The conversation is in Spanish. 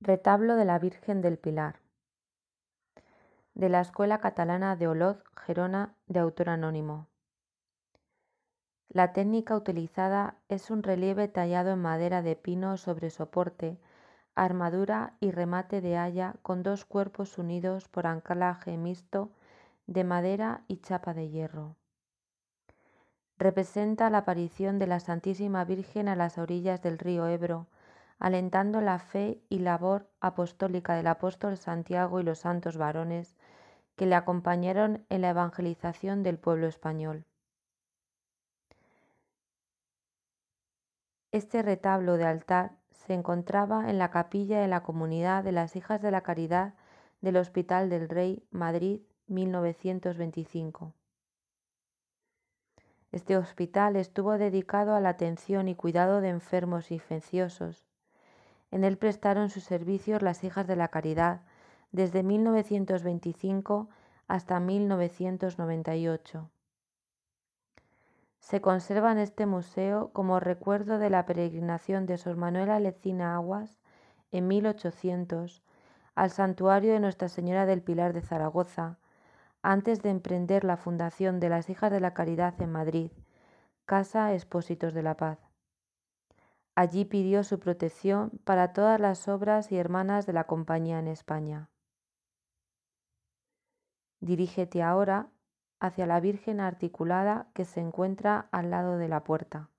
Retablo de la Virgen del Pilar. De la Escuela Catalana de Oloz, Gerona, de autor anónimo. La técnica utilizada es un relieve tallado en madera de pino sobre soporte, armadura y remate de haya con dos cuerpos unidos por anclaje mixto de madera y chapa de hierro. Representa la aparición de la Santísima Virgen a las orillas del río Ebro, alentando la fe y labor apostólica del apóstol Santiago y los santos varones que le acompañaron en la evangelización del pueblo español. Este retablo de altar se encontraba en la capilla de la comunidad de las Hijas de la Caridad del Hospital del Rey, Madrid, 1925. Este hospital estuvo dedicado a la atención y cuidado de enfermos infecciosos, en él prestaron sus servicios las Hijas de la Caridad desde 1925 hasta 1998. Se conserva en este museo como recuerdo de la peregrinación de Sor Manuela Lecina Aguas en 1800 al santuario de Nuestra Señora del Pilar de Zaragoza, antes de emprender la fundación de las Hijas de la Caridad en Madrid, Casa Expósitos de la Paz. Allí pidió su protección para todas las obras y hermanas de la compañía en España. Dirígete ahora hacia la Virgen articulada que se encuentra al lado de la puerta.